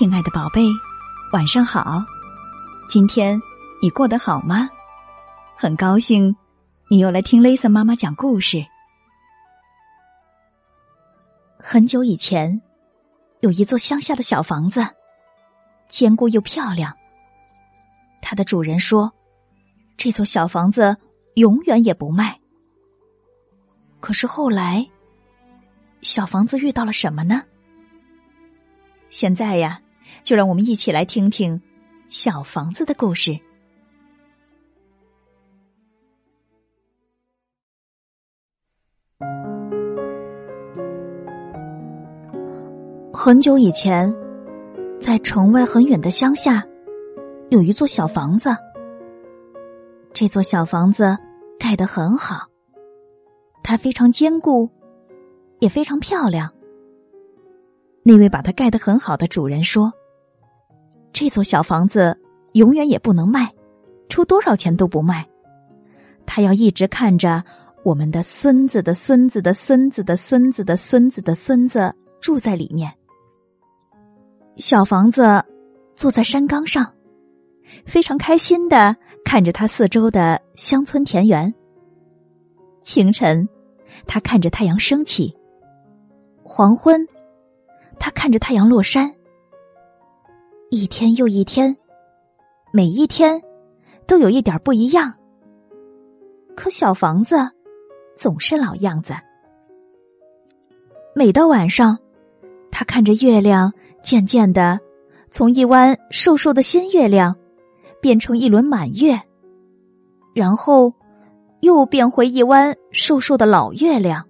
亲爱的宝贝，晚上好！今天你过得好吗？很高兴你又来听 Lisa 妈妈讲故事。很久以前，有一座乡下的小房子，坚固又漂亮。它的主人说：“这座小房子永远也不卖。”可是后来，小房子遇到了什么呢？现在呀，就让我们一起来听听小房子的故事。很久以前，在城外很远的乡下，有一座小房子。这座小房子盖得很好，它非常坚固，也非常漂亮。那位把它盖得很好的主人说：“这座小房子永远也不能卖，出多少钱都不卖。他要一直看着我们的孙子的孙子的孙子的孙子的孙子的孙子住在里面。”小房子坐在山岗上，非常开心的看着他四周的乡村田园。清晨，他看着太阳升起；黄昏。他看着太阳落山，一天又一天，每一天都有一点不一样。可小房子总是老样子。每到晚上，他看着月亮渐渐的从一弯瘦瘦的新月亮变成一轮满月，然后又变回一弯瘦瘦的老月亮。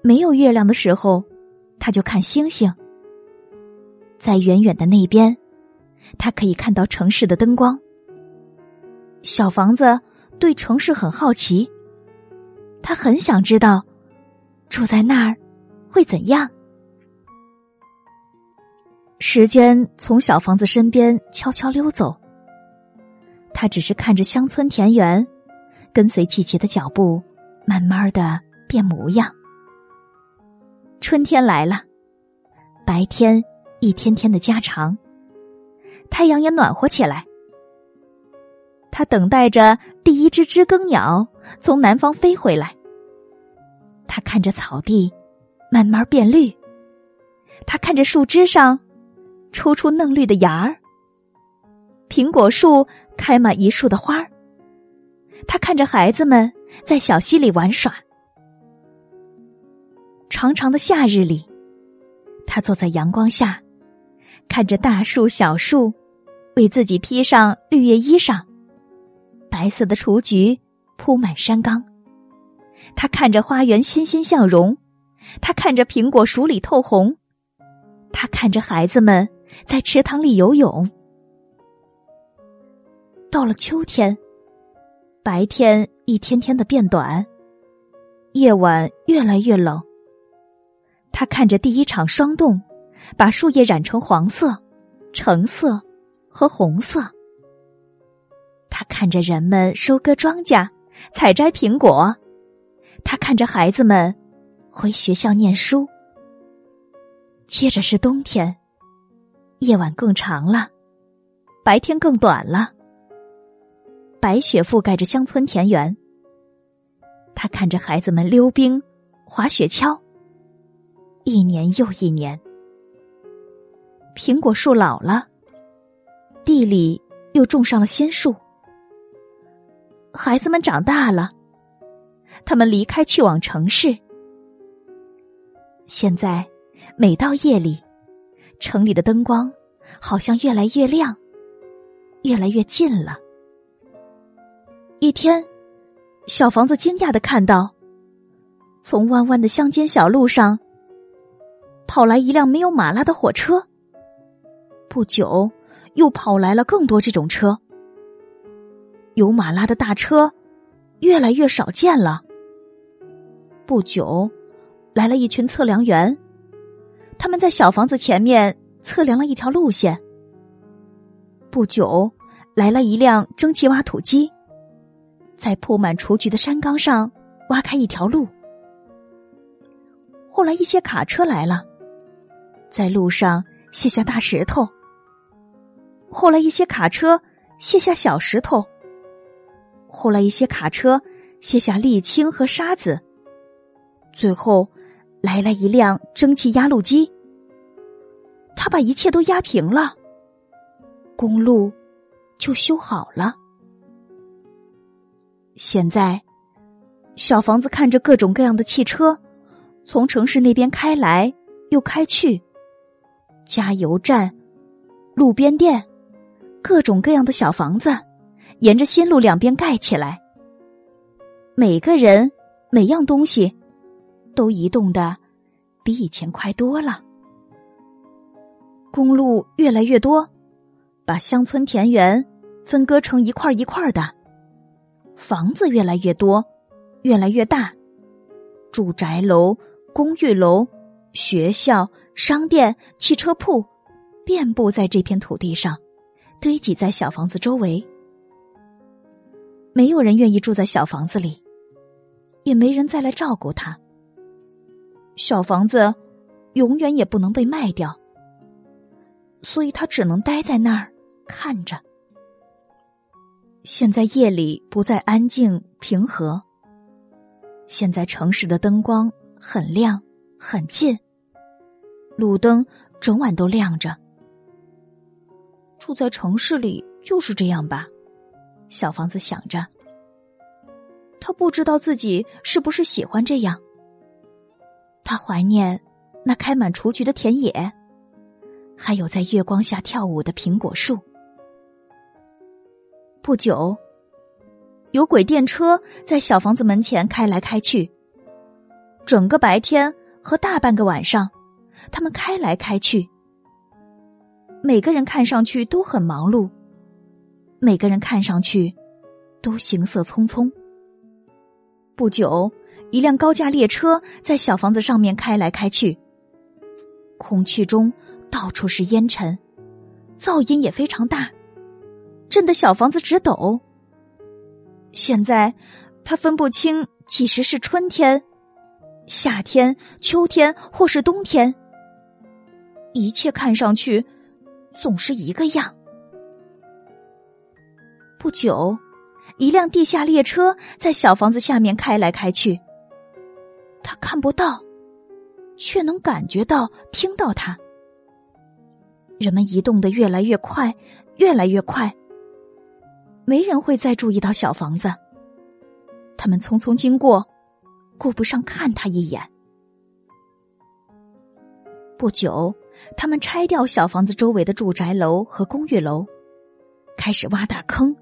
没有月亮的时候。他就看星星，在远远的那边，他可以看到城市的灯光。小房子对城市很好奇，他很想知道住在那儿会怎样。时间从小房子身边悄悄溜走，他只是看着乡村田园，跟随季节的脚步，慢慢的变模样。春天来了，白天一天天的加长，太阳也暖和起来。他等待着第一只知更鸟从南方飞回来。他看着草地慢慢变绿，他看着树枝上抽出嫩绿的芽儿，苹果树开满一树的花儿。他看着孩子们在小溪里玩耍。长长的夏日里，他坐在阳光下，看着大树小树为自己披上绿叶衣裳，白色的雏菊铺满山岗。他看着花园欣欣向荣，他看着苹果熟里透红，他看着孩子们在池塘里游泳。到了秋天，白天一天天的变短，夜晚越来越冷。他看着第一场霜冻，把树叶染成黄色、橙色和红色。他看着人们收割庄稼、采摘苹果，他看着孩子们回学校念书。接着是冬天，夜晚更长了，白天更短了。白雪覆盖着乡村田园。他看着孩子们溜冰、滑雪橇。一年又一年，苹果树老了，地里又种上了新树。孩子们长大了，他们离开去往城市。现在，每到夜里，城里的灯光好像越来越亮，越来越近了。一天，小房子惊讶的看到，从弯弯的乡间小路上。跑来一辆没有马拉的火车。不久，又跑来了更多这种车。有马拉的大车越来越少见了。不久，来了一群测量员，他们在小房子前面测量了一条路线。不久，来了一辆蒸汽挖土机，在铺满雏菊的山岗上挖开一条路。后来，一些卡车来了。在路上卸下大石头，后来一些卡车卸下小石头，后来一些卡车卸下沥青和沙子，最后来了一辆蒸汽压路机，他把一切都压平了，公路就修好了。现在，小房子看着各种各样的汽车从城市那边开来又开去，加油站、路边店，各种各样的小房子沿着新路两边盖起来。每个人、每样东西都移动的比以前快多了。公路越来越多，把乡村田园分割成一块一块的。房子越来越多，越来越大，住宅楼、公寓楼、学校、商店、汽车铺，遍布在这片土地上，堆积在小房子周围。没有人愿意住在小房子里，也没人再来照顾他。小房子永远也不能被卖掉，所以他只能待在那儿看着。现在夜里不再安静平和。现在城市的灯光很亮很近，路灯整晚都亮着。住在城市里就是这样吧，小房子想着。他不知道自己是不是喜欢这样。他怀念那开满雏菊的田野，还有在月光下跳舞的苹果树。不久，有轨电车在小房子门前开来开去。整个白天和大半个晚上，他们开来开去。每个人看上去都很忙碌，每个人看上去都行色匆匆。不久，一辆高架列车在小房子上面开来开去。空气中到处是烟尘，噪音也非常大。震得小房子直抖。现在，他分不清几时是春天、夏天、秋天或是冬天。一切看上去总是一个样。不久，一辆地下列车在小房子下面开来开去。他看不到，却能感觉到、听到它。人们移动的越来越快，越来越快。没人会再注意到小房子。他们匆匆经过，顾不上看他一眼。不久，他们拆掉小房子周围的住宅楼和公寓楼，开始挖大坑，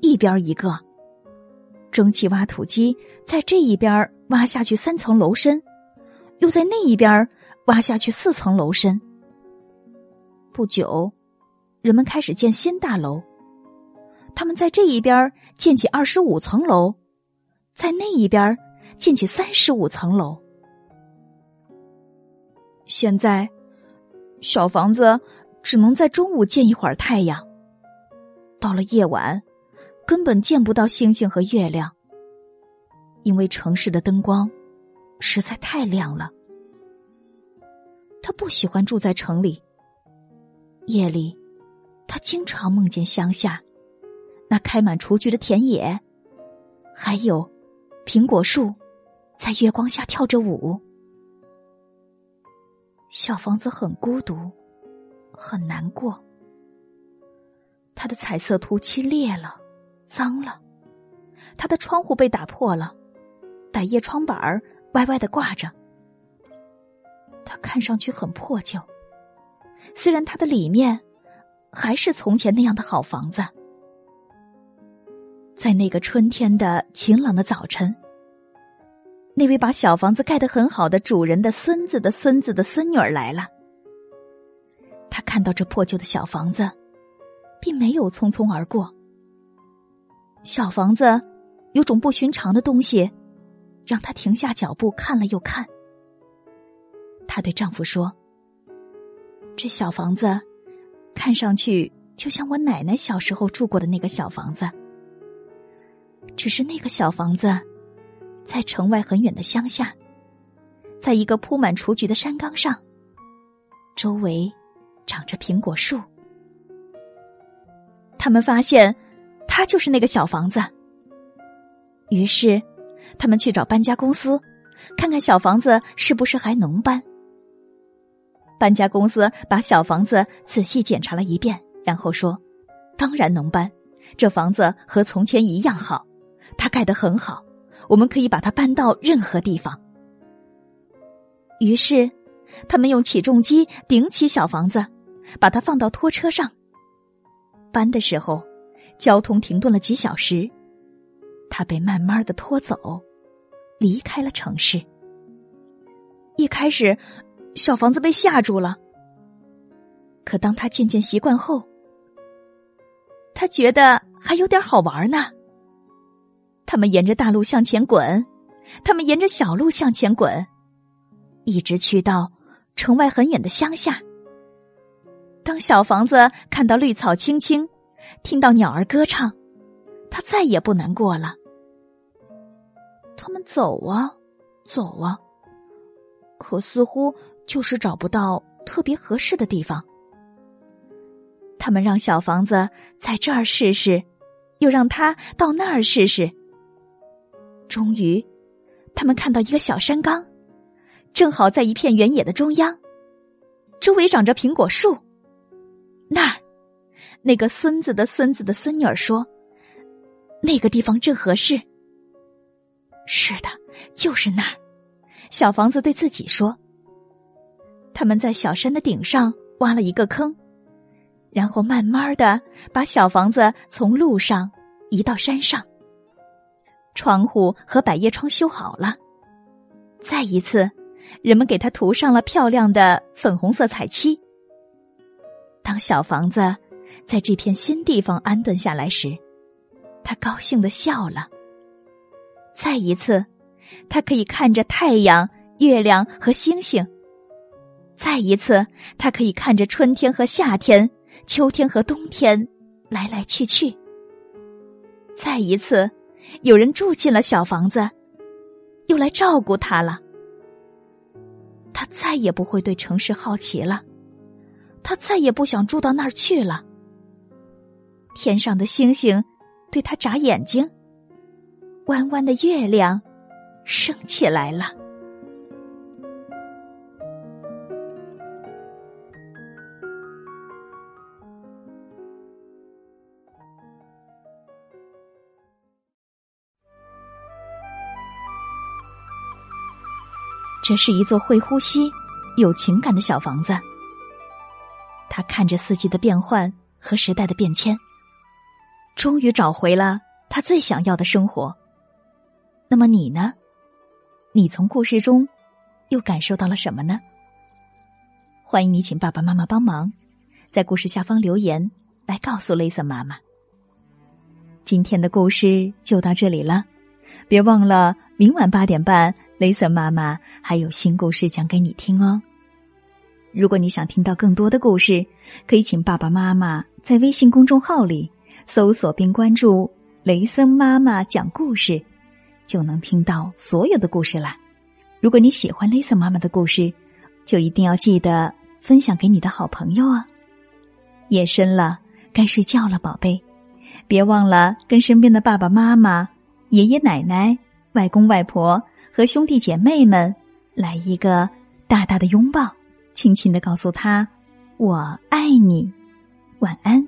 一边一个。蒸汽挖土机在这一边挖下去三层楼深，又在那一边挖下去四层楼深。不久，人们开始建新大楼。他们在这一边建起二十五层楼，在那一边建起三十五层楼。现在，小房子只能在中午见一会儿太阳。到了夜晚，根本见不到星星和月亮，因为城市的灯光实在太亮了。他不喜欢住在城里。夜里，他经常梦见乡下。那开满雏菊的田野，还有苹果树，在月光下跳着舞。小房子很孤独，很难过。他的彩色涂漆裂了，脏了；他的窗户被打破了，百叶窗板儿歪歪的挂着。他看上去很破旧，虽然他的里面还是从前那样的好房子。在那个春天的晴朗的早晨，那位把小房子盖得很好的主人的孙子的孙子的孙女儿来了。他看到这破旧的小房子，并没有匆匆而过。小房子有种不寻常的东西，让他停下脚步看了又看。她对丈夫说：“这小房子看上去就像我奶奶小时候住过的那个小房子。”只是那个小房子，在城外很远的乡下，在一个铺满雏菊的山岗上。周围长着苹果树。他们发现，他就是那个小房子。于是，他们去找搬家公司，看看小房子是不是还能搬。搬家公司把小房子仔细检查了一遍，然后说：“当然能搬，这房子和从前一样好，它盖得很好，我们可以把它搬到任何地方。”于是，他们用起重机顶起小房子，把它放到拖车上。搬的时候，交通停顿了几小时，他被慢慢的拖走，离开了城市。一开始。小房子被吓住了，可当他渐渐习惯后，他觉得还有点好玩呢。他们沿着大路向前滚，他们沿着小路向前滚，一直去到城外很远的乡下。当小房子看到绿草青青，听到鸟儿歌唱，他再也不难过了。他们走啊，走啊，可似乎。就是找不到特别合适的地方。他们让小房子在这儿试试，又让他到那儿试试。终于，他们看到一个小山岗，正好在一片原野的中央，周围长着苹果树。那儿，那个孙子的孙子的孙女儿说：“那个地方正合适。”是的，就是那儿。小房子对自己说。他们在小山的顶上挖了一个坑，然后慢慢的把小房子从路上移到山上。窗户和百叶窗修好了，再一次，人们给它涂上了漂亮的粉红色彩漆。当小房子在这片新地方安顿下来时，他高兴的笑了。再一次，他可以看着太阳、月亮和星星。再一次，他可以看着春天和夏天、秋天和冬天来来去去。再一次，有人住进了小房子，又来照顾他了。他再也不会对城市好奇了，他再也不想住到那儿去了。天上的星星对他眨眼睛，弯弯的月亮升起来了。这是一座会呼吸、有情感的小房子。他看着四季的变换和时代的变迁，终于找回了他最想要的生活。那么你呢？你从故事中又感受到了什么呢？欢迎你请爸爸妈妈帮忙，在故事下方留言来告诉 Lisa 妈妈。今天的故事就到这里了，别忘了明晚八点半。雷森妈妈还有新故事讲给你听哦。如果你想听到更多的故事，可以请爸爸妈妈在微信公众号里搜索并关注“雷森妈妈讲故事”，就能听到所有的故事啦。如果你喜欢雷森妈妈的故事，就一定要记得分享给你的好朋友啊。夜深了，该睡觉了，宝贝，别忘了跟身边的爸爸妈妈、爷爷奶奶、外公外婆。和兄弟姐妹们来一个大大的拥抱，轻轻的告诉他：“我爱你，晚安。”